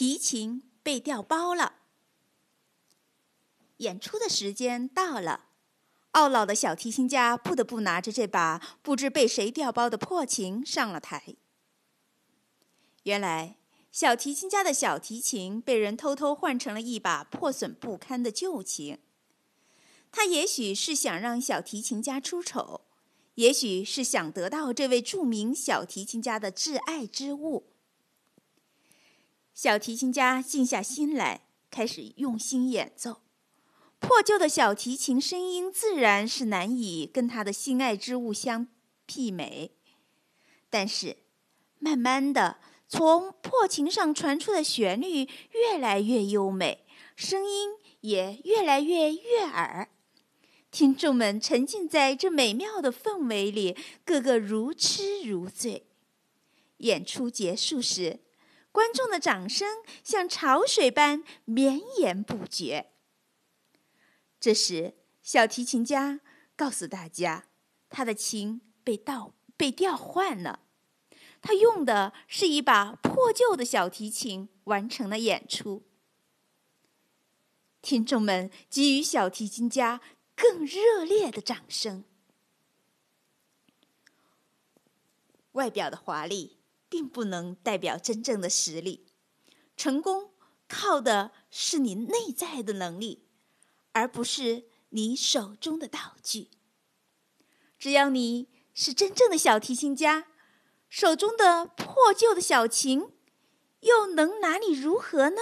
提琴被调包了。演出的时间到了，懊恼的小提琴家不得不拿着这把不知被谁调包的破琴上了台。原来，小提琴家的小提琴被人偷偷换成了一把破损不堪的旧琴。他也许是想让小提琴家出丑，也许是想得到这位著名小提琴家的挚爱之物。小提琴家静下心来，开始用心演奏。破旧的小提琴声音自然是难以跟他的心爱之物相媲美，但是，慢慢的，从破琴上传出的旋律越来越优美，声音也越来越悦耳。听众们沉浸在这美妙的氛围里，个个如痴如醉。演出结束时，观众的掌声像潮水般绵延不绝。这时，小提琴家告诉大家，他的琴被盗、被调换了。他用的是一把破旧的小提琴完成了演出。听众们给予小提琴家更热烈的掌声。外表的华丽并不能代表真正的实力，成功靠的是你内在的能力。而不是你手中的道具。只要你是真正的小提琴家，手中的破旧的小琴，又能拿你如何呢？